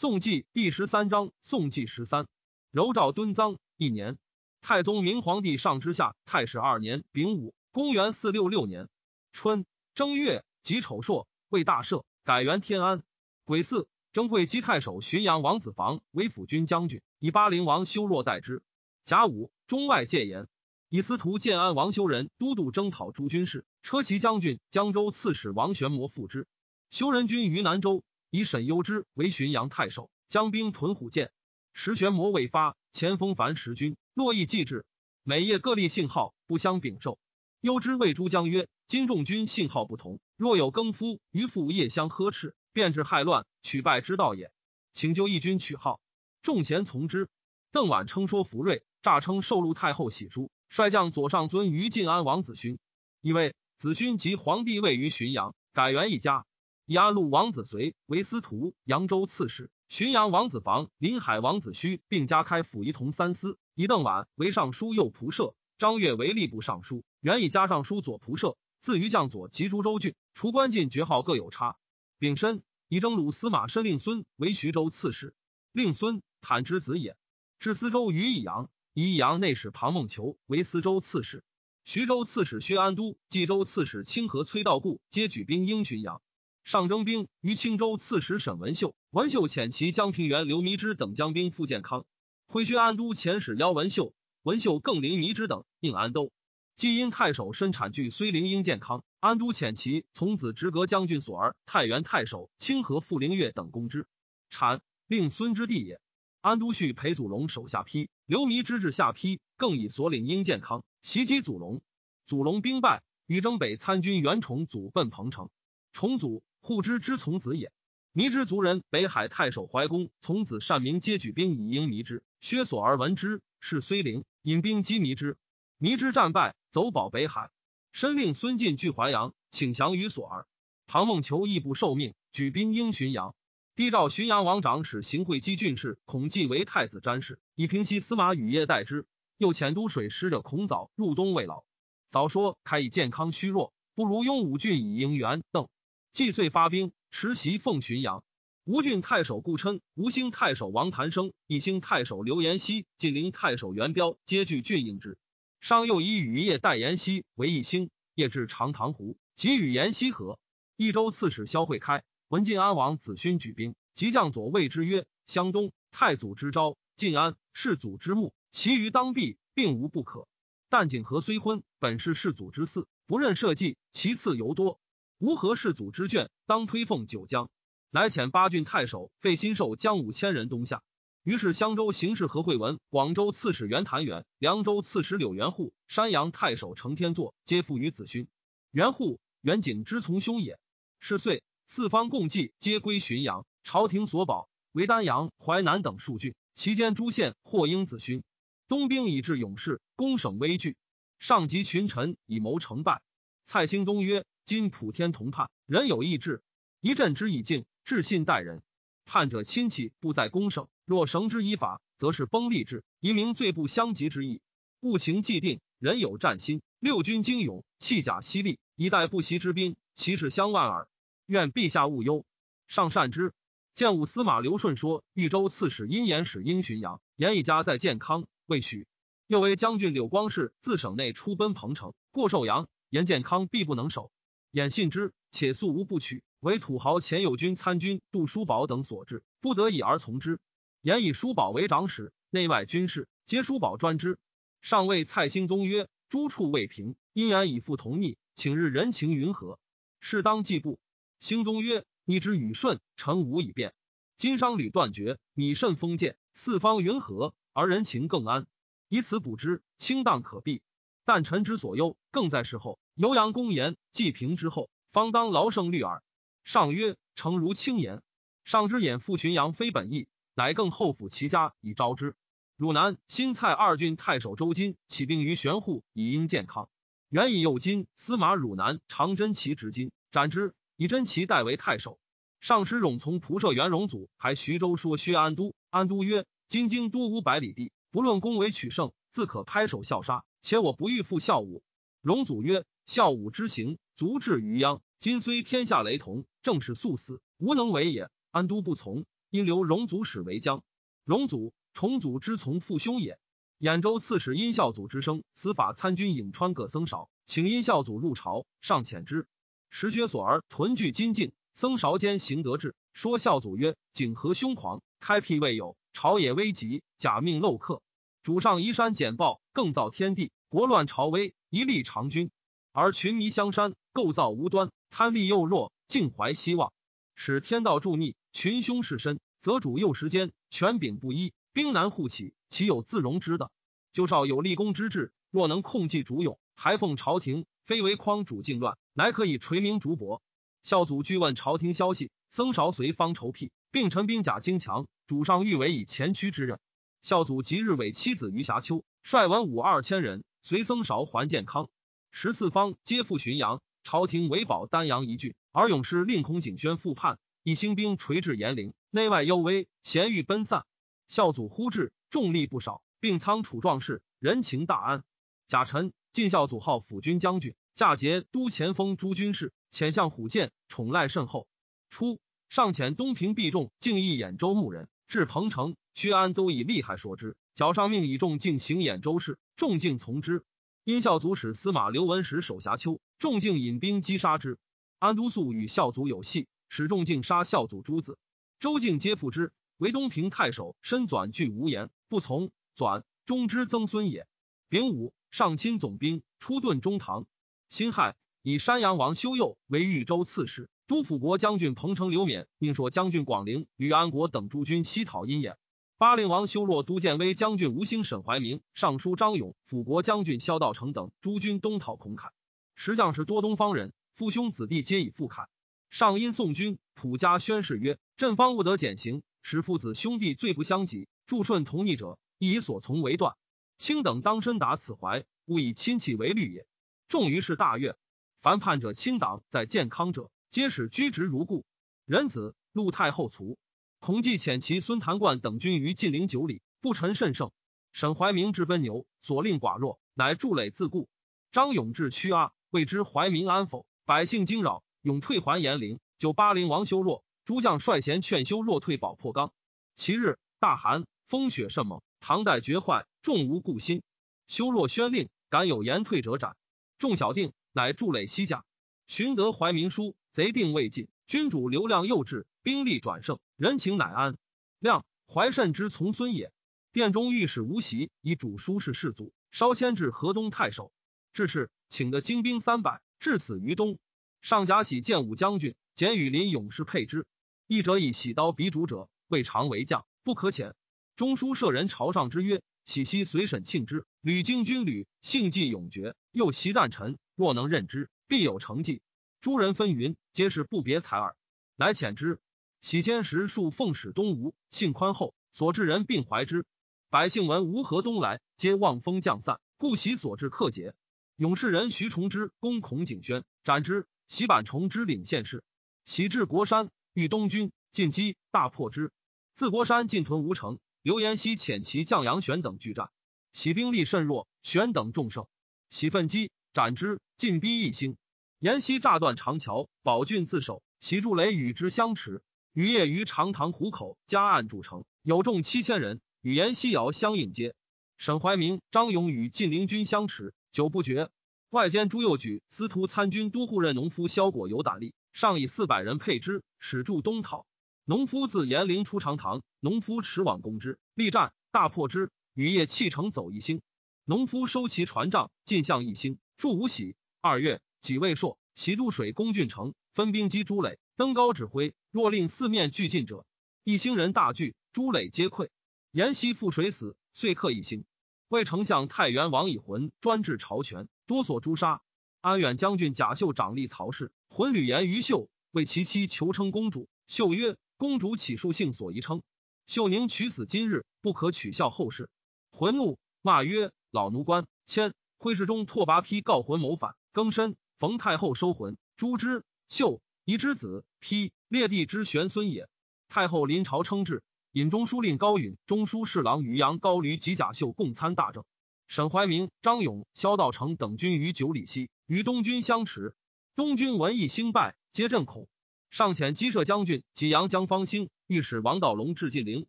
宋纪第十三章，宋纪十三，柔诏敦臧一年。太宗明皇帝上之下太史二年丙午，公元四六六年春正月己丑朔，为大赦，改元天安。癸巳，征会稽太守浔阳王子房为辅军将军，以巴陵王修若代之。甲午，中外戒严，以司徒建安王修仁都督征讨诸军事，车骑将军江州刺史王玄谟副之。修仁军于南州，以沈攸之为浔阳太守，将兵屯虎涧。时玄谟未发，前锋樊十军，络绎既至，每夜各立信号，不相禀受。攸之谓诸将曰：“今众军信号不同，若有更夫，于父夜相呵斥，便致害乱，取败之道也。请就义军取号。”众贤从之。邓琬称说福瑞，诈称受禄太后玺书，率将左上尊于晋安王子勋，以为子勋及皇帝位于浔阳，改元一家。以安陆王子随为司徒、扬州刺史，浔阳王子房、临海王子胥并加开府仪同三司。以邓琬为尚书右仆射，张悦为吏部尚书，原以加尚书左仆射。自于将左及诸州郡，除官进爵号各有差。丙申，以征虏司马申令孙为徐州刺史。令孙坦之子也。至司州于益阳，以益阳内史庞孟求为司州刺史。徐州刺史薛安都、冀州刺史清河崔道固皆举兵应浔阳。上征兵于青州，刺史沈文秀，文秀遣其将平原刘弥之等将兵赴建康。挥薛安都遣使邀文秀，文秀更临弥之等应安都。既因太守申产据虽陵应建康，安都遣其从子直阁将军所儿太原太守清河傅灵月等攻之。产令孙之弟也。安都续裴祖龙手下邳，刘弥之至下邳，更以所领应建康，袭击祖龙。祖龙兵败，与征北参军袁崇祖奔彭城。崇祖。护之之从子也。弥之族人，北海太守怀公从子善明皆举兵以应弥之。薛所而闻之，是虽灵，引兵击弥之。弥之战败，走保北海。申令孙进据淮阳，请降于所儿。唐孟求亦不受命，举兵应浔阳。帝诏浔阳王长史行会稽郡事孔季为太子詹事，以平息司马羽业代之。又遣都水使者孔藻入东慰劳。早说开以健康虚弱，不如雍武郡以应元邓。季遂发兵，持袭奉浔阳。吴郡太守顾琛、吴兴太守王谭生、义兴太守刘延熙、晋陵太守袁彪皆据郡应之。商又以雨夜代延熙为义兴，夜至长塘湖，即与延熙合。益州刺史萧惠开闻晋安王子勋举兵，即将左谓之曰：“湘东太祖之昭，晋安世祖之墓，其余当避，并无不可。但景和虽昏，本是世祖之嗣，不任社稷，其次尤多。”吴何世祖之眷，当推奉九江，乃遣八郡太守费新寿将五千人东下。于是襄州行事何惠文、广州刺史袁谭远、凉州刺史柳元户、山阳太守程天作，皆附于子勋。元护、元景之从兄也。是岁，四方共济，皆归浔阳。朝廷所保，为丹阳、淮南等数郡，其间诸县或应子勋。东兵以至勇士，攻省危惧。上级群臣以谋成败。蔡兴宗曰。今普天同判，人有意志，一镇之以敬，至信待人。叛者亲戚不在公省，若绳之以法，则是崩立志，以明罪不相及之意。物情既定，人有战心。六军精勇，弃甲犀利，以待不习之兵，其势相万耳。愿陛下勿忧。上善之。建武司马刘顺说，豫州刺史因言使应浔阳，言一家在建康，未许。又为将军柳光世自省内出奔彭城，过寿阳，言建康必不能守。衍信之，且素无不取，为土豪前有军参军杜叔宝等所制，不得已而从之。言以叔宝为长史，内外军事皆叔宝专之。上谓蔡兴宗曰：“诸处未平，因言以复同逆，请日人情云何？适当计步。”兴宗曰：“逆之与顺，臣无以变。今商旅断绝，米甚封建，四方云和，而人情更安，以此补之，清荡可避。但臣之所忧，更在事后。”游阳公言，既平之后，方当劳胜虑耳。上曰：“诚如轻言。”上之眼复浔阳，非本意，乃更后府其家以招之。汝南、新蔡二郡太守周金起兵于玄户，以应健康。原以右金司马汝南长真齐执金斩之，以真齐代为太守。上师冗从仆射元荣祖还徐州说薛安都，安都曰：“今京都五百里地，不论攻为取胜，自可拍手笑杀。且我不欲复孝武。”荣祖曰。孝武之行，足至于央。今虽天下雷同，正是素死，无能为也。安都不从，因留荣祖使为将。荣祖，重祖之从父兄也。兖州刺史殷孝祖之生，司法参军颍川葛僧韶，请殷孝祖入朝，上遣之。时学所儿屯聚金晋，僧韶间行得志，说孝祖曰：“景和凶狂，开辟未有，朝野危急，假命漏克。主上移山简报，更造天地，国乱朝危，一立长君。而群迷相山，构造无端，贪利又弱，尽怀希望，使天道助逆，群凶势深，则主幼时间，权柄不一，兵难互起。”岂有自容之的？就少有立功之志，若能控计主勇，还奉朝廷，非为匡主境乱，乃可以垂名竹帛。孝祖具问朝廷消息，僧韶随方筹辟，并陈兵甲精强，主上欲为以前驱之任。孝祖即日委妻子于霞丘，率文武二千人，随僧韶还健康。十四方皆赴浔阳，朝廷委保丹阳一郡，而勇士令孔景轩复叛，以兴兵垂至延陵，内外忧危，咸欲奔散。孝祖忽至。众力不少，并仓储壮士，人情大安。贾臣晋孝祖号辅军将军，嫁节都前锋诸军事，遣相虎剑，宠赖甚厚。初，上遣东平毕仲，敬义兖州牧人，至彭城，薛安都以利害说之。脚上命以众敬行兖州事，众敬从之。因孝祖使司马刘文石守峡丘，仲敬引兵击杀之。安都素与孝祖有隙，使仲敬杀孝祖诸子，周敬皆附之。为东平太守，身转拒无言。不从，转中之曾孙也。丙午，上亲总兵，出遁中堂。辛亥，以山阳王修佑为豫州刺史，都辅国将军彭城刘勉，并说将军广陵、吕安国等诸军西讨阴也。巴陵王修若都建威将军吴兴、沈怀明、尚书张勇、辅国将军萧道成等诸军东讨孔侃。石将士多东方人，父兄子弟皆以父侃。上因宋军，普家宣誓曰：“朕方不得减刑，使父子兄弟罪不相及。”助顺同逆者，亦以所从为断。卿等当深达此怀，勿以亲戚为虑也。众于是大悦。凡叛者，亲党在健康者，皆使居职如故。仁子陆太后卒，孔季遣其孙谭冠等军于晋陵九里，不臣甚盛。沈怀明之奔牛，所令寡弱，乃筑垒自固。张永至屈阿，未知怀民安否？百姓惊扰，永退还延陵。就巴陵王修若，诸将率贤劝修若退保破冈。其日大寒。风雪甚猛，唐代绝坏，众无故心。修若宣令，敢有言退者斩。众小定，乃筑垒西甲。寻得怀民书，贼定未尽。君主流量幼稚，兵力转盛，人情乃安。亮怀慎之从孙也。殿中御史吴袭以主书事士卒，稍迁至河东太守。至是，请得精兵三百，至此于东。上甲喜见武将军，简羽林勇士配之。一者以喜刀鼻主者，未尝为将，不可遣。中书舍人朝上之曰：“喜兮随沈庆之，屡经军旅，性既勇决，又习战臣。若能任之，必有成绩。”诸人纷纭，皆是不别才耳。乃遣之。喜先时数奉使东吴，性宽厚，所至人并怀之。百姓闻吴河东来，皆望风降散，故喜所至克节。勇士人徐崇之攻孔景轩，斩之。喜板崇之领县事。喜至国山，遇东军，进击，大破之。自国山进屯吴城。刘延熙遣其将杨玄等拒战，喜兵力甚弱，玄等众胜，喜奋击斩之，进逼一星。延熙炸断长桥，保郡自守。喜筑垒与之相持，余夜于长塘湖口加岸筑城，有众七千人，与延熙遥相应接。沈怀明、张勇与晋陵军相持，久不决。外兼朱右举司徒参军都护任农夫萧果有胆力，上以四百人配之，使驻东讨。农夫自延陵出长塘，农夫驰往攻之，力战大破之。雨夜弃城走一星，农夫收其船帐，进向一星，驻无喜。二月，己未朔，袭渡水攻郡城，分兵击朱垒，登高指挥。若令四面俱进者，一星人大惧，诸垒皆溃。延熙赴水死，遂克一星。魏丞相太原王以浑专制朝权，多所诛杀。安远将军贾秀掌立曹氏，浑吕言于秀，为其妻求称公主。秀曰。公主起诉性所宜称，秀宁取死今日，不可取笑后世。浑怒，骂曰：“老奴官！”迁徽世中拓跋丕告浑谋反，更深冯太后收魂，诛之。秀夷之子，丕列帝之玄孙也。太后临朝称制，引中书令高允、中书侍郎于阳、高驴及贾秀共参大政。沈怀明、张勇、萧道成等军于九里西，与东军相持。东军闻义兴败，皆震恐。上遣击射将军济阳江方兴御史王道隆至晋陵，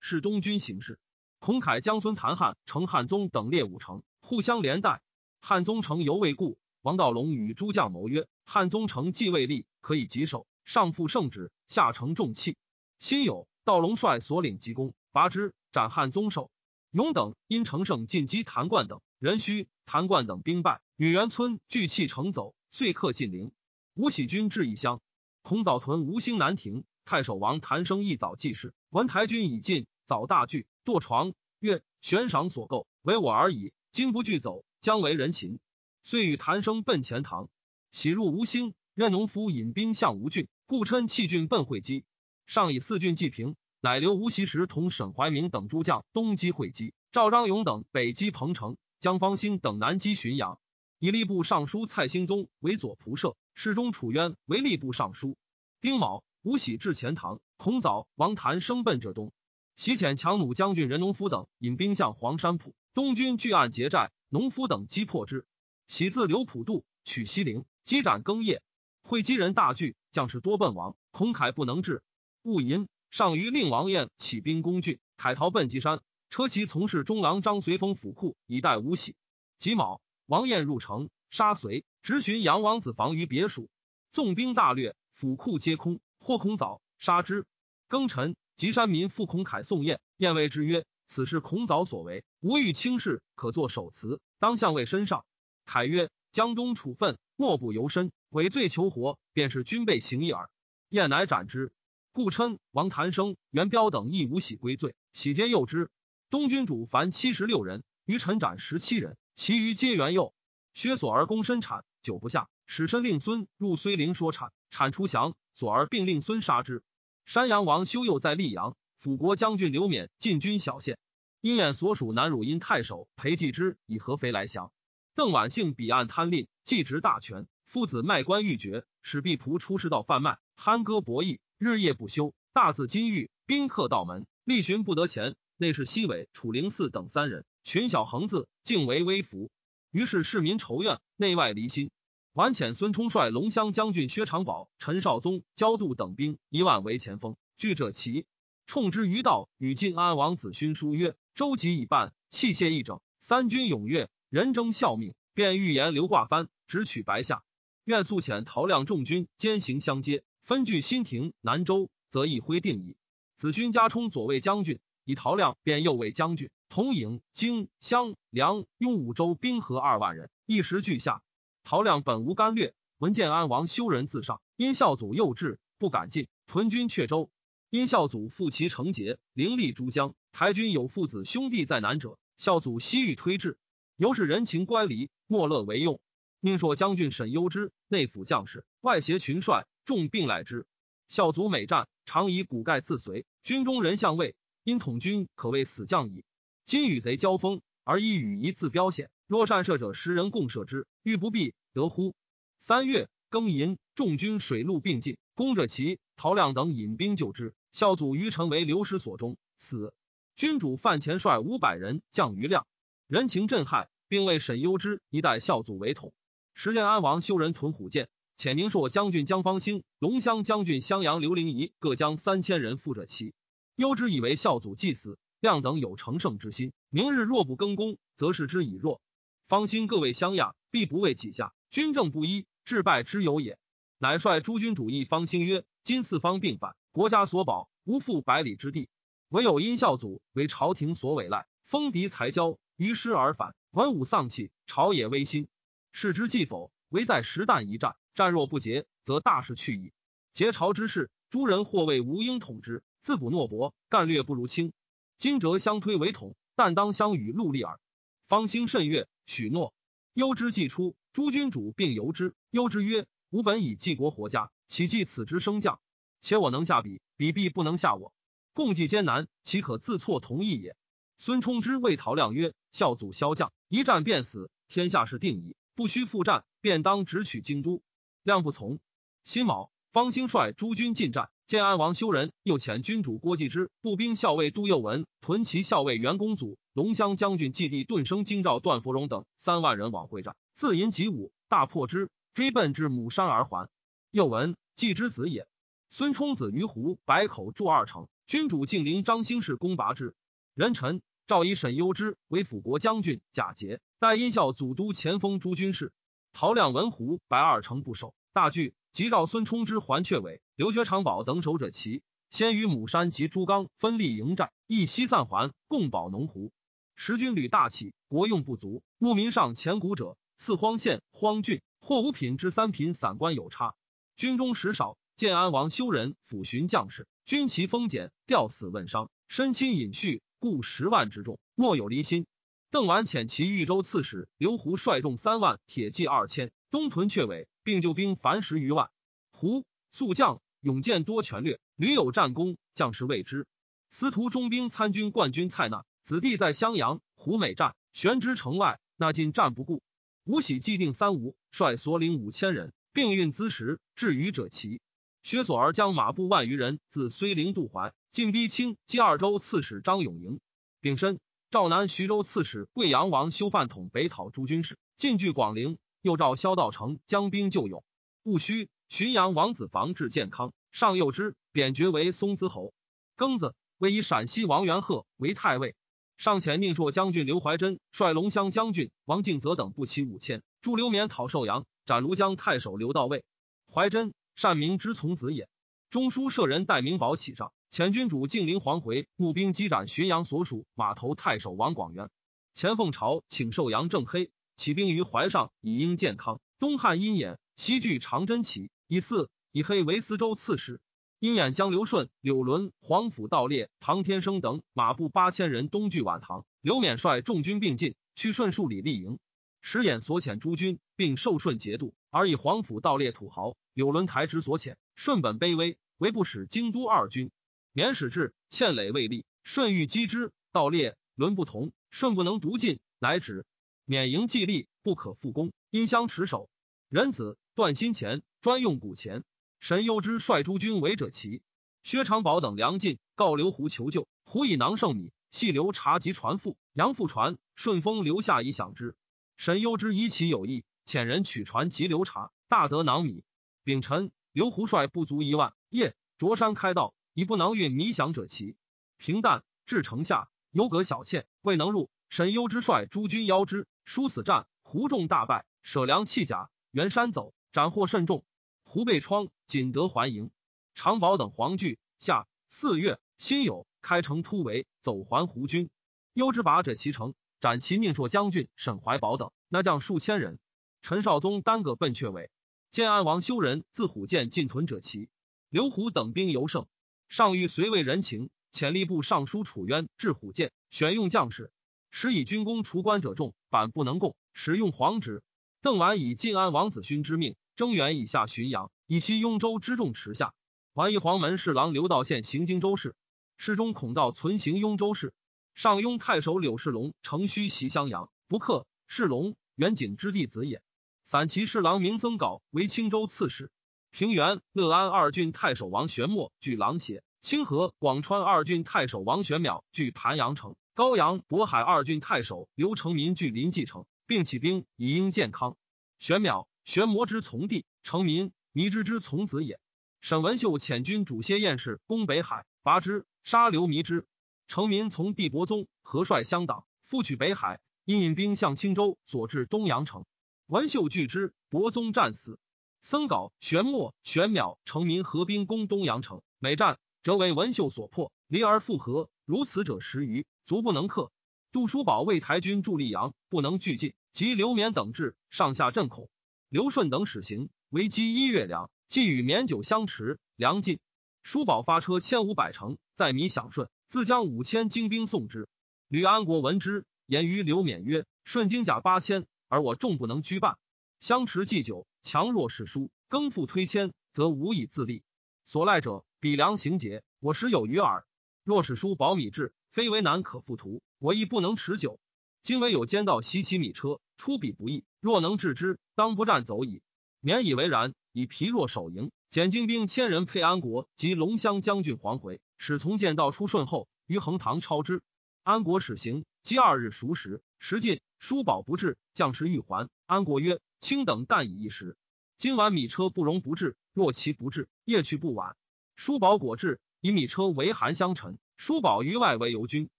是东军行事。孔凯、江孙谭汉程汉宗等列五城，互相连带。汉宗城犹未固，王道隆与诸将谋曰：“汉宗城既未立，可以棘守。上负圣旨，下承重器。辛酉，道隆帅所领急攻，拔之，斩汉宗首。勇等因乘胜进击谭冠等，人虚，谭冠等兵败，女元村聚气城走，遂克晋陵。吴喜军至义乡，孔早屯吴兴南亭。太守王谭生一早记事，闻台军已尽，早大惧，堕床曰：“悬赏所构，为我而已。今不惧走，将为人擒。”遂与谭生奔钱塘，喜入吴兴，任农夫引兵向吴郡，故称弃郡奔会稽。上以四郡济平，乃留吴锡时同沈怀明等诸将东击会稽，赵章勇等北击彭城，江方兴等南击浔阳，以吏部尚书蔡兴宗为左仆射，侍中楚渊为吏部尚书。丁卯。吴喜至钱塘，孔早、王谭生奔浙东。喜遣强弩将军任农夫等引兵向黄山浦，东军据岸结寨，农夫等击破之。喜自刘浦渡，取西陵，击斩更业。会稽人大惧，将士多奔亡。孔凯不能治，戊寅，上于令王晏起兵攻郡，凯逃奔吉山，车骑从事中郎张随封府库，以待吴喜。己卯，王晏入城，杀随，直寻杨王子房于别墅，纵兵大掠，府库皆空。或孔早杀之。庚辰，吉山民复孔凯送燕，燕谓之曰：“此事孔早所为，吾欲轻视，可作首辞，当相位身上。”凯曰：“江东处分，莫不由身，伪罪求活，便是军备行义耳。”燕乃斩之。故称王谭生、元彪等亦无喜归罪，喜皆诱之。东军主凡七十六人，于臣斩十七人，其余皆元佑。薛索而攻深产，久不下，使申令孙入睢陵说产，产出降。索而并令孙杀之。山阳王修佑在溧阳，辅国将军刘勉进军小县。鹰眼所属南汝阴太守裴继之以合肥来降。邓婉幸彼岸贪吝，继执大权。夫子卖官欲绝，使婢仆出师道贩卖，酣歌博弈，日夜不休。大字金玉，宾客道门，力寻不得前。内侍西伟、楚灵嗣等三人，群小横字，竟为微服。于是市民仇怨，内外离心。完遣孙冲率龙骧将军薛长宝、陈绍宗、焦度等兵一万为前锋，拒者齐冲之于道，与晋安王子勋书曰：“周急已半，器械一整，三军踊跃，人争效命，便预言刘挂藩，直取白下。愿速遣陶亮众军兼行相接，分据新亭、南州，则一挥定矣。”子勋加充左卫将军，以陶亮变右卫将军，统颍、荆、襄、梁、雍五州兵合二万人，一时俱下。陶亮本无干略，闻建安王修人自上，因孝祖幼稚，不敢进，屯军阙州。因孝祖复其成节，凌厉诸将。台军有父子兄弟在南者，孝祖西欲推至，由是人情乖离，莫乐为用。宁朔将军沈攸之，内府将士，外协群帅，众并赖之。孝祖每战，常以骨盖自随，军中人相畏，因统军可谓死将矣。今与贼交锋，而以羽夷自标显。若善射者，十人共射之，欲不必得乎？三月庚寅，众军水陆并进，攻者齐、陶亮等引兵救之。孝祖于城为流失所中，死。君主范前率五百人降于亮，人情震撼，并为沈攸之一代孝祖为统。时建安王修人屯虎剑，遣宁朔将军江方兴、龙骧将军襄阳刘灵仪各将三千人赴者齐。攸之以为孝祖既死，亮等有成胜之心，明日若不更功，则视之以弱。方兴各位相亚，必不为己下，军政不一，致败之有也。乃率诸军主义方兴曰：“今四方并反，国家所保，无复百里之地，唯有殷孝祖为朝廷所委赖，封敌才交，于师而返，文武丧气，朝野危心。事之既否，唯在实弹一战，战若不捷，则大事去矣。结朝之事，诸人或谓吴应统之，自古懦薄，干略不如卿。今折相推为统，但当相与戮力耳。”方兴甚悦。许诺，忧之既出，诸君主并由之。忧之曰：“吾本以济国活家，岂计此之升降？且我能下彼，彼必不能下我。共济艰难，岂可自错同意也？”孙冲之谓陶亮曰：“孝祖骁将，一战便死，天下事定矣，不须复战，便当直取京都。”亮不从。辛卯，方兴率诸军进战。建安王修仁又遣君主郭继之、步兵校尉杜佑文、屯骑校尉袁公祖、龙骧将军季帝顿生京兆段芙蓉等三万人往会战，自引己武，大破之，追奔至母山而还。又闻季之子也。孙冲子于湖、百口筑二城，君主敬陵张兴氏攻拔之。人臣诏以沈攸之为辅国将军，假节代殷孝祖都前锋诸军事。陶亮、文胡白二城不守，大惧，即召孙冲之、桓阙伟、刘学长保等守者齐。先于母山及朱刚分立营寨，亦西散还，共保农湖。时军旅大起，国用不足，牧民上前谷者，赐荒县、荒郡或五品之三品散官有差。军中食少，建安王修仁抚巡将士，军旗风简，吊死问伤，身亲隐恤，故十万之众莫有离心。邓完遣其豫州刺史刘胡率众三万，铁骑二千，东屯阙尾，并救兵凡十余万。胡速将勇健多权略，屡有战功，将士未知。司徒中兵参军冠军蔡纳。子弟在襄阳，胡美战，玄之城外，那进战不顾。吴喜既定三吴，率所领五千人，并运资石，至于者齐。薛索儿将马步万余人自睢陵渡淮，进逼清击二州刺史张永营。丙申，赵南徐州刺史贵阳王修范统北讨诸军事，进据广陵。又召萧道成将兵救勇。戊戌，浔阳王子房至健康，上幼之，贬爵为松滋侯。庚子，位以陕西王元贺为太尉。上遣宁朔将军刘怀真率龙骧将军王敬泽等步骑五千，助刘勉讨寿阳，斩庐江太守刘道尉。怀真善明之从子也。中书舍人戴明宝启上，前君主敬陵黄回募兵击斩浔阳所属马头太守王广元。前凤朝请寿阳正黑起兵于淮上，以应健康。东汉阴眼，西据长真起，以四以黑为司州刺史。鹰眼将刘顺、柳伦、黄甫道烈、唐天生等马步八千人东拒宛唐，刘勉率众军并进，去顺数里立营。时眼所遣诸军，并受顺节度，而以皇甫道烈土豪，柳伦台之所遣。顺本卑微，为不使京都二军。免使至，欠累未立，顺欲击之，道烈、伦不同，顺不能独进，乃止。免营既立，不可复攻，因相持守。仁子断新钱专用古钱。神攸之率诸军围者齐，薛长宝等粮尽，告刘胡求救。胡以囊盛米，系留茶及船父。杨父传，顺丰留下以享之。神攸之以其有意，遣人取船及流茶，大得囊米。丙辰，刘胡帅不足一万，夜卓山开道，以不能运米饷者齐。平淡至城下，有葛小倩未能入。神攸之率诸军邀之，殊死战，胡众大败，舍粮弃甲，原山走，斩获甚众。胡被疮，仅得还营。长保等黄惧。下四月，辛酉，开城突围，走还胡军。幽之拔者其城，斩其宁朔将军沈怀宝等，那将数千人。陈少宗单个奔阙尾。建安王修仁自虎剑进屯者齐。刘虎等兵尤盛，上欲随为人情，遣吏部尚书楚渊至虎剑，选用将士，时以军功除官者众，板不能供，使用黄纸。邓完以晋安王子勋之命。征元以下巡阳，以西雍州之众持下。完以黄门侍郎刘道宪行荆州事，侍中孔道存行雍州事。上庸太守柳世龙乘虚袭襄阳，不克。世龙元景之弟子也。散骑侍郎明僧稿为青州刺史。平原、乐安二郡太守王玄谟据琅邪。清河、广川二郡太守王玄邈据盘阳城。高阳、渤海二郡太守刘成民据临济城，并起兵以应健康。玄邈。玄魔之从弟，成民弥之之从子也。沈文秀遣军主歇燕氏攻北海，拔之，杀刘弥之。成民从帝伯宗，何率相党，复取北海，因引兵向青州，所至东阳城。文秀拒之，伯宗战死。僧稿、玄谟、玄邈、成民合兵攻东阳城，每战则为文秀所破，离而复合。如此者十余，足不能克。杜叔宝为台军助溧阳，不能拒进，及刘勉等至，上下震恐。刘顺等使行，为积一月粮，既与绵酒相持，粮尽。叔宝发车千五百乘，载米享顺，自将五千精兵送之。吕安国闻之，言于刘勉曰：“顺金甲八千，而我众不能居半。相持祭酒，强弱是书，更复推迁，则无以自立。所赖者，比粮行节，我时有余耳。若使书保米至，非为难可复图，我亦不能持久。今唯有奸盗袭其米车，出彼不易。若能制之。”当不战走矣，勉以为然。以疲弱守营，减精兵千人配安国及龙骧将军黄回，使从剑道出顺后，于横塘抄之。安国使行，积二日熟食，食尽，叔宝不至，将士欲还。安国曰：“卿等但以一时，今晚米车不容不至。若其不至，夜去不晚。”叔宝果至，以米车为韩相陈，叔宝于外为游军。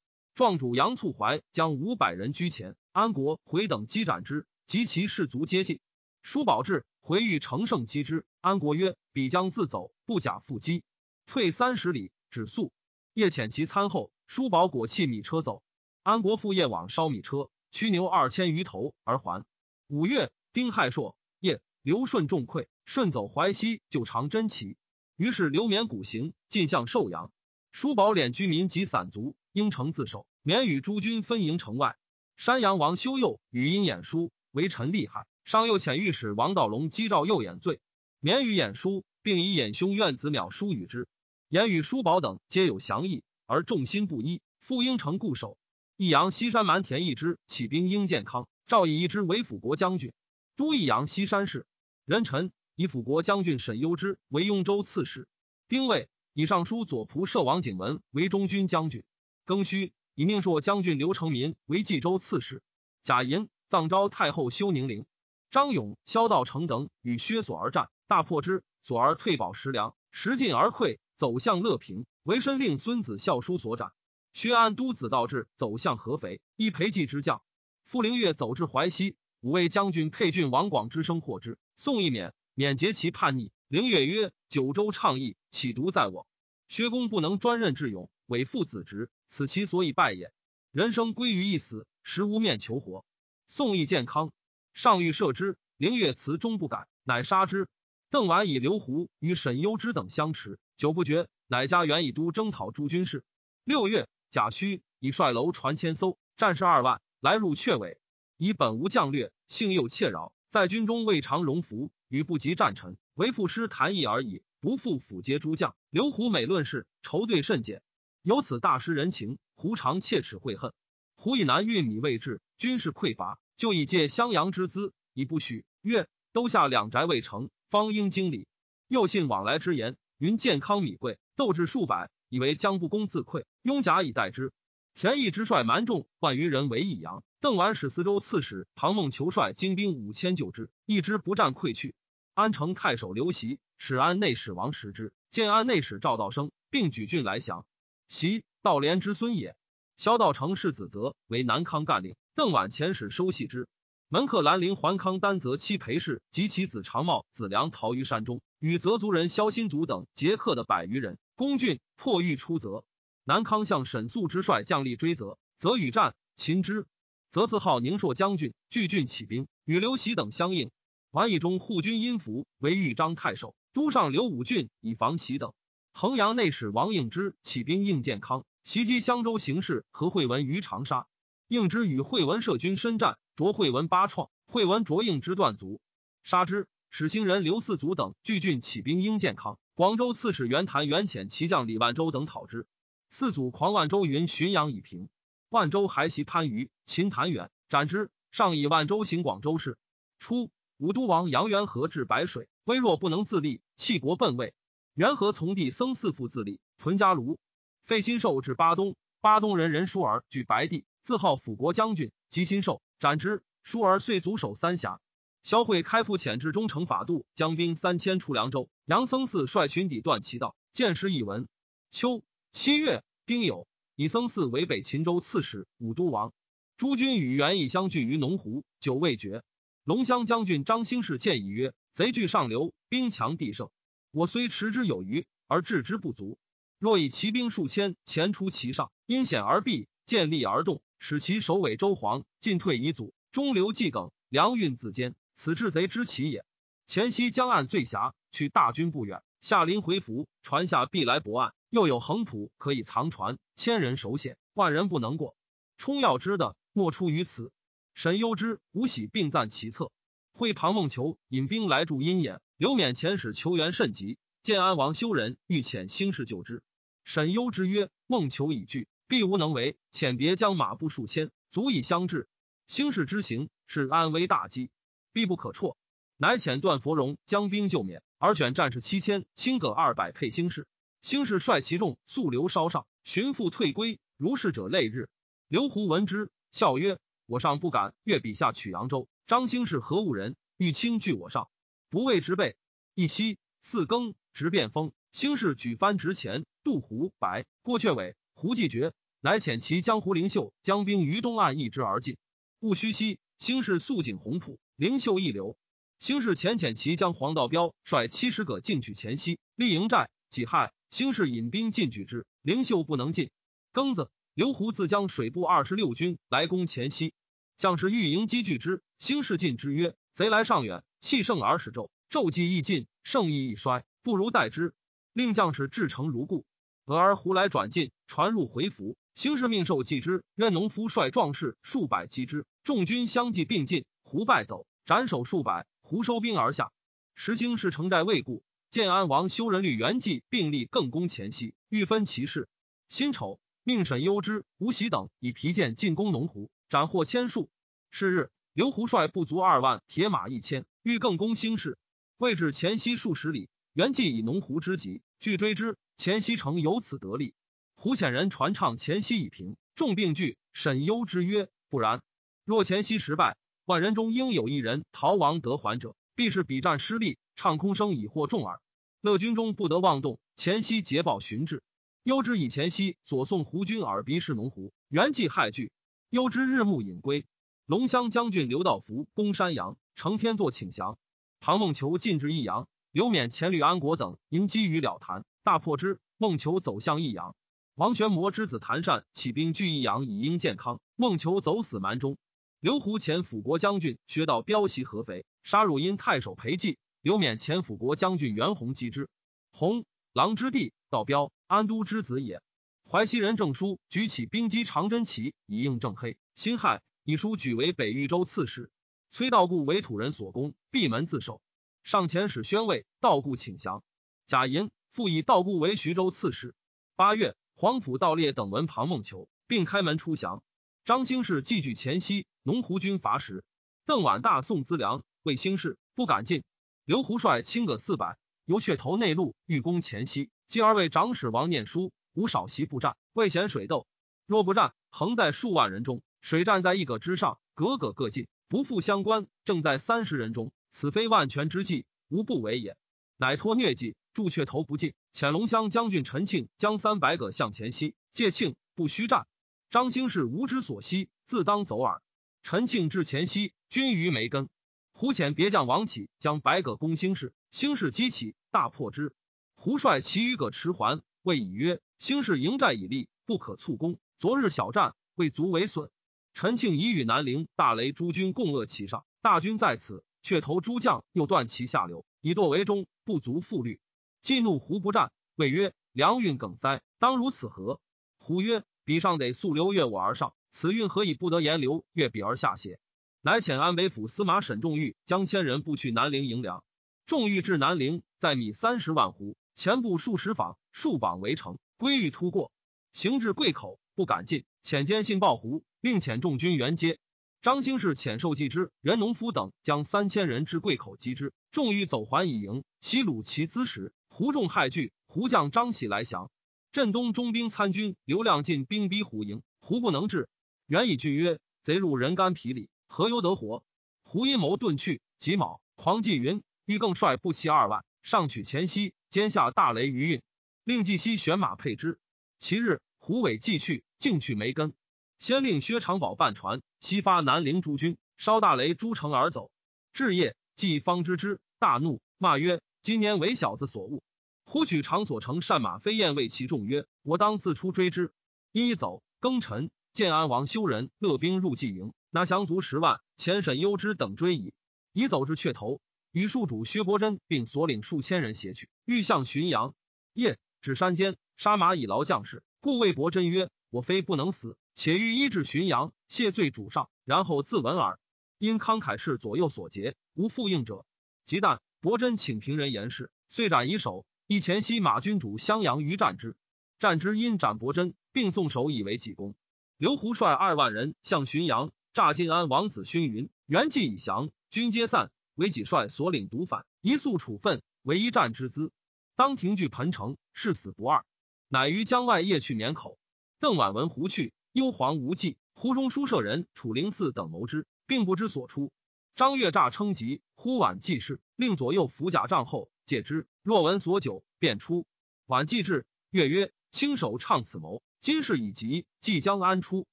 壮主杨促怀将五百人居前，安国回等击斩之，及其士卒皆尽。叔宝至，回欲乘胜击之，安国曰：“彼将自走，不假复击。”退三十里，止宿。夜遣其餐后，叔宝果弃米车走。安国父夜往烧米车，驱牛二千余头而还。五月，丁亥朔，夜，刘顺众溃，顺走淮西，就长真齐。于是刘勉古行，进向寿阳。叔宝敛居民及散卒，应城自守。免与诸军分营城外。山阳王修佑与因演书，为臣厉害。上又遣御史王道隆击诏右演罪，免与演书，并以演兄怨子淼书与之。言语叔宝等皆有降意，而众心不一，复应城固守。益阳西山蛮田一之起兵应健康，赵以一之为辅国将军，都益阳西山氏。人臣以辅国将军沈攸之为雍州刺史。丁未，以尚书左仆射王景文为中军将军。庚戌，以命朔将军刘成民为冀州刺史。贾寅，葬昭太后休宁陵。张勇、萧道成等与薛所而战，大破之，所而退保食粮，食尽而溃，走向乐平。为申令孙子孝书所斩。薛安都子道志走向合肥，一裴寂之将。傅灵月走至淮西，五位将军沛郡王广之声获之，宋义免，免结其叛逆。灵月曰：“九州倡议，岂独在我？薛公不能专任智勇，委父子职，此其所以败也。人生归于一死，实无面求活。”宋义健康，上欲射之，灵月辞终不改，乃杀之。邓琬以刘胡与沈攸之等相持，久不决，乃加元以都征讨诸军事。六月。贾诩以率楼船千艘，战士二万，来入阙尾。以本无将略，性又怯扰，在军中未尝荣服，与不及战臣，唯赋诗谈议而已，不复辅接诸将。刘胡每论事，愁对甚简，由此大失人情。胡常切齿悔恨。胡以南运米未至，军事匮乏，就以借襄阳之资，以不许。曰：都下两宅未成，方应经礼。又信往来之言，云健康米贵，斗至数百。以为将不攻自溃，拥甲以待之。田义之率蛮众万余人为益阳。邓琬使司州刺史庞孟求率精兵五千救之，一之不战溃去。安城太守刘袭使安内史王时之，建安内史赵道生，并举郡来降。袭道连之孙也。萧道成世子则为南康干令。邓琬遣使收系之。门客兰陵桓康丹泽妻裴氏及其子长茂、子良逃于山中，与泽族人萧新族等结客的百余人。攻郡破狱出泽，南康向沈肃之率将力追泽，则与战擒之。则自号宁朔将军，据郡起兵，与刘袭等相应。完以中护军殷福为豫章太守，都上刘武郡以防袭等。衡阳内史王应之起兵应建康，袭击襄州行事和惠文于长沙。应之与惠文设军深战，卓惠文八创，惠文卓应之断足，杀之。使兴人刘四祖等据郡起兵应建康。广州刺史袁谭袁潜骑将李万州等讨之。四祖狂万州云浔阳以平。万州还袭番禺，秦谭远斩之。上以万州行广州事。初，武都王杨元和至白水，微弱不能自立，弃国奔魏。元和从弟僧四父自立，屯家庐。费新寿至巴东，巴东人任叔儿据白帝，自号辅国将军。及新寿斩之，叔儿遂卒守三峡。萧惠开赴遣至忠诚法度，将兵三千出凉州。杨僧嗣率群抵断其道，见时以闻。秋七月，丁酉，以僧嗣为北秦州刺史、武都王。诸军与元义相聚于农湖，久未决。龙骧将军张兴士谏议曰：“贼据上流，兵强地胜，我虽持之有余，而置之不足。若以骑兵数千前出其上，因险而避，见利而动，使其首尾周黄，进退以阻，中流既梗，粮运自坚。”此治贼之奇也。前夕江岸醉峡，去大军不远，下临回伏，船下必来泊岸。又有横浦可以藏船，千人守险，万人不能过。冲要之的，莫出于此。沈忧之，吴喜并赞其策。会庞孟求引兵来助阴衍，刘勉遣使求援甚急。建安王修仁欲遣兴士救之。沈忧之曰：“孟求已惧，必无能为。遣别将马步数千，足以相制。兴士之行，是安危大机。”必不可辍，乃遣段佛荣将兵救免，而选战士七千，轻葛二百配兴士。兴士率其众速流烧上，寻父退归。如是者累日。刘胡闻之，笑曰：“我上不敢越笔下取扬州。张兴是何物人？欲轻拒我上，不畏之辈。一夕四更，直变风，兴士举帆直前，杜胡、白、郭阙伟、胡继觉，乃遣其江湖灵秀将兵于东岸，一之而进。戊戌夕，兴士肃景宏普，灵秀一流。兴氏遣遣其将黄道彪率七十个进取前夕，立营寨。己亥，兴氏引兵进取之，灵秀不能进。庚子，刘胡自将水部二十六军来攻前夕，将士欲迎击拒之。兴氏进之曰：“贼来尚远，气盛而使骤，骤计亦尽，胜意亦衰，不如待之。”令将士至诚如故。俄而胡来转进，传入回府。兴士命受继之，任农夫率壮士数百击之，众军相继并进，胡败走，斩首数百。胡收兵而下。时兴士城寨未固，建安王修仁律元济并立更攻前夕，欲分其势。辛丑，命沈攸之、吴喜等以皮剑进攻农胡，斩获千数。是日，刘胡率不足二万，铁马一千，欲更攻兴氏。未至前夕数十里，元济以农胡之急，拒追之。前夕城由此得利。胡遣人传唱前夕已平，众病惧。沈攸之曰：“不然，若前夕失败。”万人中应有一人逃亡得还者，必是比战失利，唱空声以获众耳。乐军中不得妄动。前夕捷报寻至，幽之以前夕所送胡军耳鼻是农胡，原计害惧。幽之日暮隐归。龙骧将军刘道福攻山阳，承天作请降。唐孟求进至益阳，刘勉前律安国等迎击于了谈，大破之。孟求走向益阳，王玄谟之子谭善起兵拒益阳以应健康，孟求走死蛮中。刘胡前辅国将军薛道彪袭合肥，杀入阴太守裴寂。刘勉前辅国将军袁弘击之。弘，狼之弟，道彪安都之子也。淮西人郑书举起兵击长真旗，以应郑黑。辛亥，以书举为北豫州刺史。崔道固为土人所攻，闭门自守。上前使宣慰，道固请降。贾银复以道姑为徐州刺史。八月，黄甫道烈等闻庞孟求，并开门出降。张兴氏继据前夕。农胡军伐时，邓琬大宋资粮，为兴氏不敢进。刘胡率亲葛四百，由阙头内陆欲攻前夕，继而为长史王念书，无少席不战，未嫌水斗。若不战，横在数万人中，水战在一葛之上，格格各进，不复相关。正在三十人中，此非万全之计，无不为也。乃托疟疾，助阙头不进。潜龙乡将军陈庆将三百葛向前西，借庆不须战。张兴士无知所惜，自当走耳。陈庆至前西，军于梅根。胡遣别将王启将百葛攻兴士，兴士击起，大破之。胡率其余葛持还，谓以曰：“兴士营寨已立，不可促攻。昨日小战，未足为损。”陈庆已与南陵、大雷诸军共扼其上，大军在此，却投诸将又断其下流，以堕为中，不足复虑。既怒胡不战，谓曰：“粮运梗塞，当如此何？”胡曰：“彼上得速流越我而上。”此运何以不得言流越彼而下邪？乃遣安北府司马沈仲玉将千人步去南陵迎粮。仲玉至南陵，在米三十万斛，前部数十坊，数榜围城，归欲突过，行至贵口，不敢进。遣监信报胡，令遣众军援接。张兴士遣受计之、任农夫等将三千人至贵口击之。仲玉走还以迎，袭虏其资时，胡众害惧。胡将张喜来降。镇东中兵参军刘亮进兵逼胡营，胡不能治。原以惧曰：“贼入人肝脾里，何由得活？”胡阴谋遁去。己卯，狂纪云欲更率步骑二万，上取前夕，兼下大雷于运，令季西选马配之。其日，胡伟继去，竟去梅根。先令薛长宝办船，西发南陵诸军，烧大雷诸城而走。至夜，季方知之，大怒，骂曰：“今年为小子所误！”忽取长所乘善马飞燕，谓其众曰：“我当自出追之。”一走，庚辰。建安王修仁勒兵入济营，拿降卒十万，遣沈攸之等追矣。已走至阙头，与庶主薛伯珍并所领数千人携去，欲向浔阳。夜至山间，杀马以劳将士，故谓伯珍曰：“我非不能死，且欲医治浔阳，谢罪主上，然后自刎耳。”因慷慨是左右所结，无复应者。即旦，伯珍请平人言事，遂斩以首。以前夕马君主襄阳于战之，战之因斩伯珍，并送首以为己功。刘胡率二万人向浔阳，诈晋安王子勋云：“元济已降，军皆散，唯己率所领独反，一速处分，为一战之资。当庭据彭城，誓死不二。”乃于江外夜去免口。邓婉闻胡去，忧惶无计。胡中书舍人楚灵嗣等谋之，并不知所出。张悦诈称疾，忽晚济事，令左右扶甲帐后戒之。若闻所久，便出。晚既至，月曰：“卿首倡此谋，今事已急，即将安出？”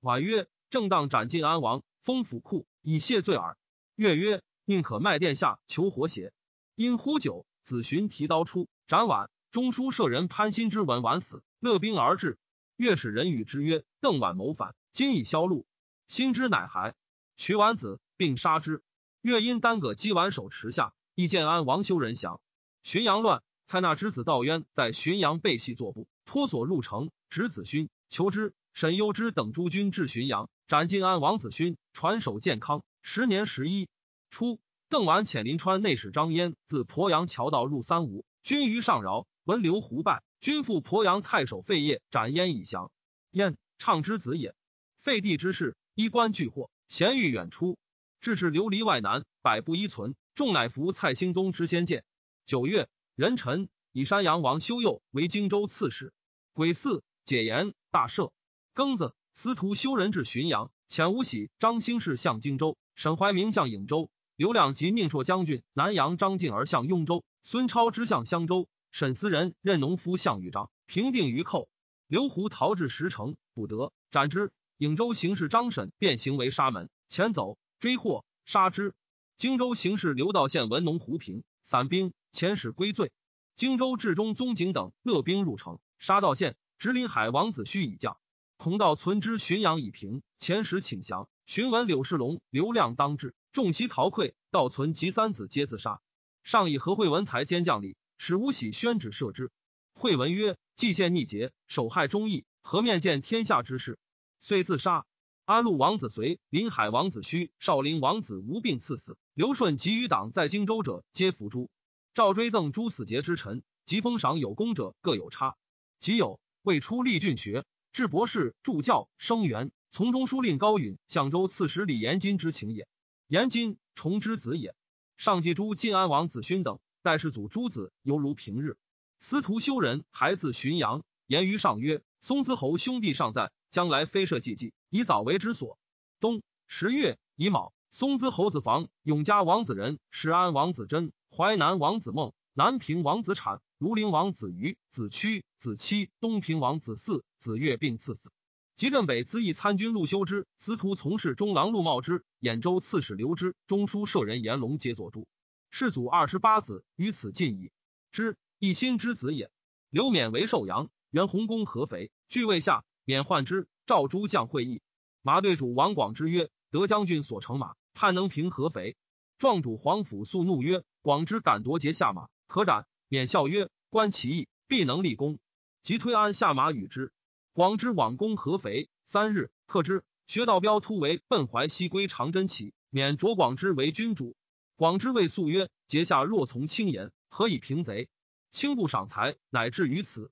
晚曰：“正当斩尽安王，封府库，以谢罪耳。”月曰：“宁可卖殿下求活血。”因呼酒，子寻提刀出，斩晚。中书舍人潘心之闻晚死，勒兵而至。越使人与之曰：“邓晚谋反，今已销路。”心之乃还，取晚子，并杀之。越因单葛击完手持下，亦见安王修人降。浔阳乱，蔡纳之子道渊在浔阳被系坐步，脱所入城，执子勋求之。沈攸之等诸军至浔阳，斩晋安王子勋，传首健康。十年十一初，邓完遣临川内史张焉自鄱阳桥道入三吴，军于上饶。闻刘胡败，军赴鄱阳太守费业斩燕以降。燕畅之子也。废帝之事，衣冠俱获，咸欲远出，至至流离外南，百步依存。众乃服蔡兴宗之先见。九月，壬辰，以山阳王修佑为荆州刺史。癸巳，解严大赦。庚子，司徒修人至浔阳，遣吴喜、张兴士向荆州，沈怀明向颍州，刘亮及宁朔将军南阳张敬而向雍州，孙超之向襄州。沈思仁任农夫项羽章平定于寇，刘胡逃至石城，不得，斩之。颍州行事张沈便行为沙门，前走追获，杀之。荆州行事刘道宪闻农胡平，散兵遣使归罪。荆州治中宗景等勒兵入城，杀道宪。直临海王子胥以降，孔道存之浔阳以平，遣使请降。寻闻柳世龙、刘亮当至，众悉逃溃。道存及三子皆自杀。上以何惠文才兼将吏。使吴喜宣旨赦之。惠文曰：“季献逆节，守害忠义，何面见天下之事？”遂自杀。安陆王子随、临海王子胥、少陵王子无病赐死。刘顺及余党在荆州者，皆伏诛。诏追赠诸死节之臣，及封赏有功者各有差。即有未出立郡学，至博士、助教、生员，从中书令高允、相州刺史李延金之情也。延金，崇之子也。上记诸晋安王子勋等。代世祖诸子犹如平日。司徒修人还自浔阳，言于上曰：“松滋侯兄弟尚在，将来非设祭祭，以早为之所。”冬十月乙卯，松滋侯子房、永嘉王子仁、石安王子真、淮南王子孟、南平王子产、庐陵王子瑜、子屈、子期、东平王子嗣、子越并赐死。吉镇北资议参军陆修之、司徒从事中郎陆茂之、兖州刺史刘之、中书舍人严龙皆作注。世祖二十八子于此尽矣。之一心之子也。刘勉为寿阳，原洪公合肥，据位下，免患之。赵诸将会议，马队主王广之曰：“德将军所乘马，盼能平合肥。”壮主黄甫肃怒曰：“广之敢夺节下马，可斩。”免笑曰：“观其意，必能立功。”即推安下马与之。广之往攻合肥，三日克之。薛道彪突围奔淮西，归长真齐，免卓广之为君主。广之谓素曰：“节下若从轻言，何以平贼？轻不赏才，乃至于此。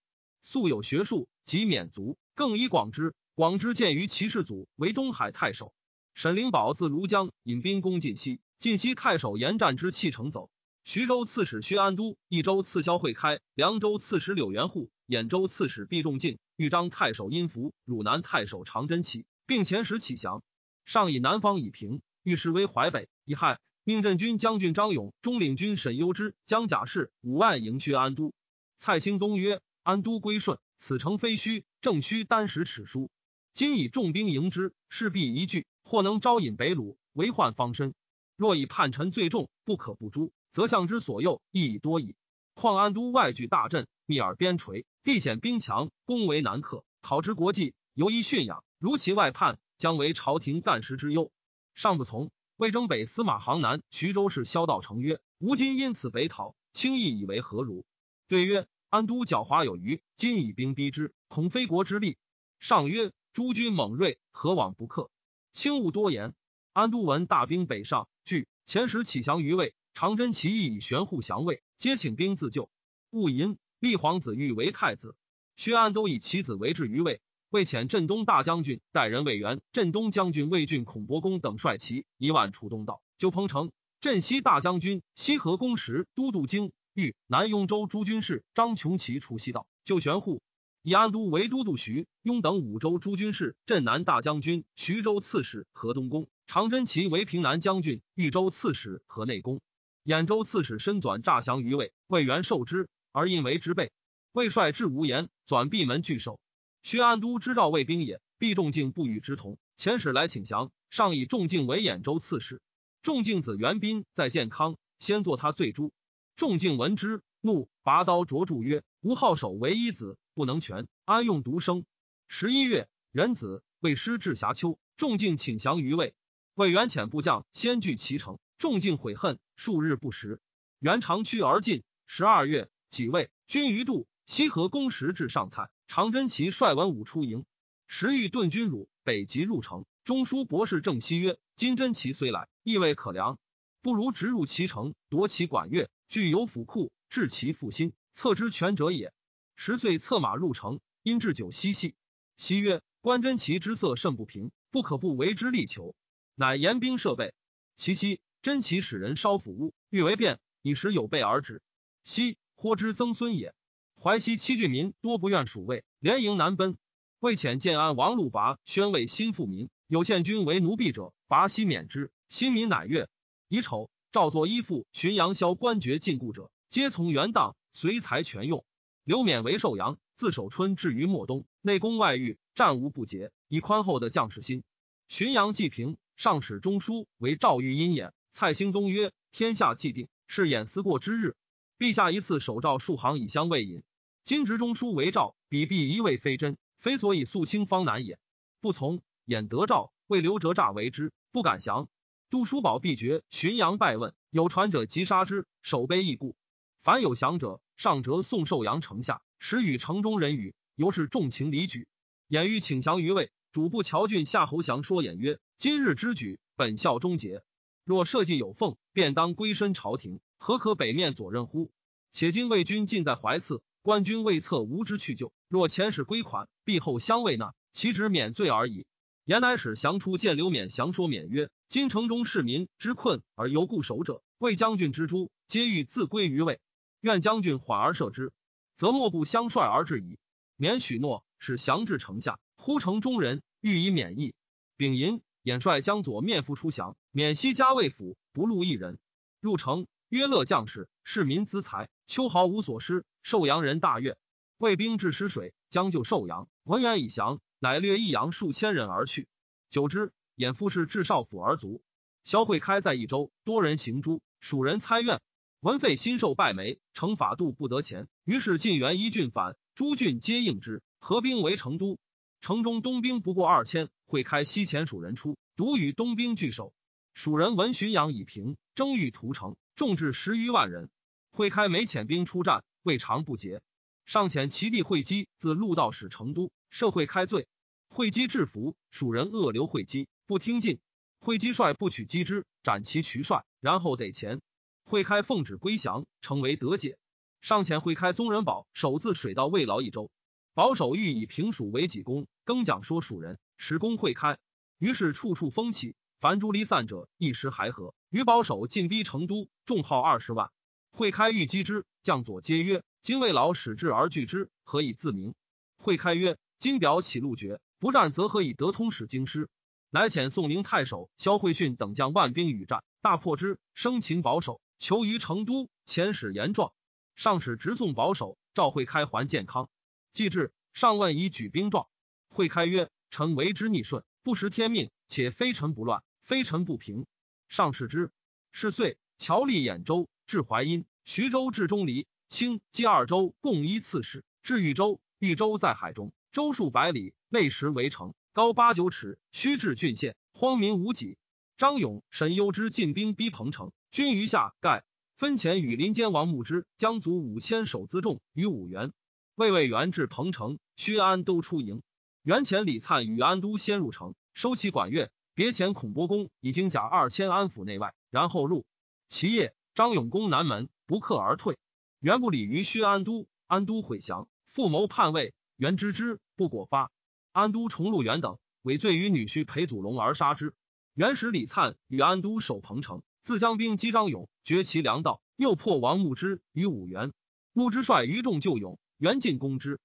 素有学术，及免族，更以广之。广之见于齐世祖为东海太守。沈灵宝自庐江引兵攻晋西，晋西太守严战之弃城走。徐州刺史薛安都，益州刺萧会开，凉州刺史柳元护，兖州刺史毕仲敬，豫章太守殷福，汝南太守常真齐，并遣使启降。上以南方以平，欲师为淮北，以害。”命镇军将军张勇、中领军沈攸之、将甲士五万迎薛安都。蔡兴宗曰：“安都归顺，此诚非虚，正须单使尺书。今以重兵迎之，势必一拒，或能招引北虏，为患方身。若以叛臣罪重，不可不诛，则相之所诱亦已多矣。况安都外据大阵，密而边陲，地险兵强，攻为难克。讨之国计，犹宜驯养。如其外叛，将为朝廷干时之忧。上不从。”魏征北司马行南徐州市萧道成曰：“吾今因此北讨，轻易以为何如？”对曰：“安都狡猾有余，今以兵逼之，恐非国之力。”上曰：“诸军猛锐，何往不克？轻勿多言。”安都闻大兵北上，惧，遣使起降于魏。长真其意以玄护降魏，皆请兵自救。勿淫，立皇子玉为太子。薛安都以其子为质于魏。为遣镇东大将军代人魏元、镇东将军魏郡孔伯公等率骑一万出东道，救彭城。镇西大将军西河公时都督京豫南雍州诸军事张琼奇出西道，救玄护。以安都为都督徐雍等五州诸军事镇南大将军徐州刺史河东宫，常真齐为平南将军豫州刺史河内公，兖州刺史申纂诈降于魏，魏元受之而因为之备。魏帅至无言，转闭门拒守。薛安都知赵卫兵也，必仲敬不与之同。遣使来请降，上以仲敬为兖州刺史。仲敬子元斌在建康，先作他罪诛。仲敬闻之，怒，拔刀斫柱曰：“吾好守唯一子，不能全，安用独生？”十一月，壬子，魏师至峡丘，仲敬请降于魏。魏元遣部将先据其城，仲敬悔恨，数日不食。元长驱而进。十二月，己未，军于渡。西河攻石至上蔡，常真齐率文武出营。时欲顿军辱，北极入城。中书博士正西曰：“金真齐虽来，意味可良，不如直入其城，夺其管乐，具有府库，治其复心，策之权者也。”十岁策马入城，因置酒嬉戏。西曰：“观真齐之色甚不平，不可不为之力求。”乃严兵设备。其妻真奇使人烧府屋，欲为变，以时有备而止。西获之曾孙也。淮西七郡民多不愿蜀魏，连营南奔。魏遣建安王陆拔宣慰新富民，有献军为奴婢者，拔西免之。新民乃悦。乙丑，赵作依附浔阳萧官爵禁锢者，皆从元荡，随财全用。刘勉为寿阳，自守春至于末冬，内宫外御战无不捷，以宽厚的将士心。浔阳既平，上使中书为赵玉阴眼。蔡兴宗曰：“天下既定，是衍思过之日。陛下一次守诏数行以相慰引。”今执中书为诏，彼必一味非真，非所以肃清方难也。不从，演得诏，为刘哲诈为之，不敢降。杜叔宝必决，浔阳拜问，有传者即杀之，守卑亦故。凡有降者，上折送寿阳城下，时与城中人语，由是重情离举。演欲请降于魏，主簿乔郡夏侯祥说演曰：“今日之举，本效终结。若社稷有奉，便当归身朝廷，何可北面左任乎？且今魏军尽在怀次。”官军未策无知去救，若遣使归款，必后相慰纳，其只免罪而已。言乃使降出见刘勉，降说勉曰：“今城中市民之困而犹固守者，魏将军之诛，皆欲自归于魏。愿将军缓而赦之，则莫不相率而至矣。”免许诺，使降至城下，呼城中人，欲以免疫。丙寅，演帅将左面夫出降，免西加魏府，不录一人。入城，约乐将士，市民资财，秋毫无所失。寿阳人大悦，魏兵至失水，将救寿阳。文远以降，乃略益阳数千人而去。久之，衍夫氏至少府而卒。萧惠开在益州，多人行诛，蜀人猜怨。文废新受拜梅，成法度不得前，于是晋元一郡反，诸郡皆应之，合兵为成都。城中东兵不过二千，会开西遣蜀人出，独与东兵拒守。蜀人闻浔阳已平，争欲屠城，众至十余万人。会开没遣兵出战。未尝不捷，上遣其弟会稽自陆道使成都，社会开罪。会稽制服，蜀人恶留会稽，不听进。会稽帅不取稽之，斩其渠帅，然后得钱。会开奉旨归降，成为德解。上遣会开宗人保守自水道未劳一周，保守欲以平蜀为己功，更讲说蜀人，使公会开。于是处处风起，凡诸离散者，一时还合。于保守进逼成都，众号二十万。会开欲击之，将佐皆曰：“今未老使至而拒之，何以自明？”会开曰：“今表起路绝，不战则何以得通使京师？”乃遣宋宁太守萧惠逊等将万兵与战，大破之，生擒保守，囚于成都。遣使言状，上使直送保守。赵会开还健康，既至，上问以举兵状。会开曰：“臣为之逆顺，不识天命，且非臣不乱，非臣不平。”上使之。是岁，乔立兖州。至淮阴，徐州至钟离，清冀二州共一刺史。至豫州，豫州在海中，州数百里，内石围城，高八九尺，须至郡县，荒民无几。张勇、沈攸之进兵逼彭城，军于下盖，分遣与林间王穆之将卒五千守辎重于五原。魏魏元至彭城，薛安都出营。元遣李灿与安都先入城，收其管乐，别遣孔伯公以精甲二千安抚内外，然后入。其夜。张永攻南门，不克而退。元不礼于薛安都，安都悔降，复谋叛魏。元知之，不果发。安都重录元等，委罪于女婿裴祖龙而杀之。元始李灿与安都守彭城，自将兵击张勇，绝其粮道，又破王穆之于五原。穆之率余众救勇，元进攻之。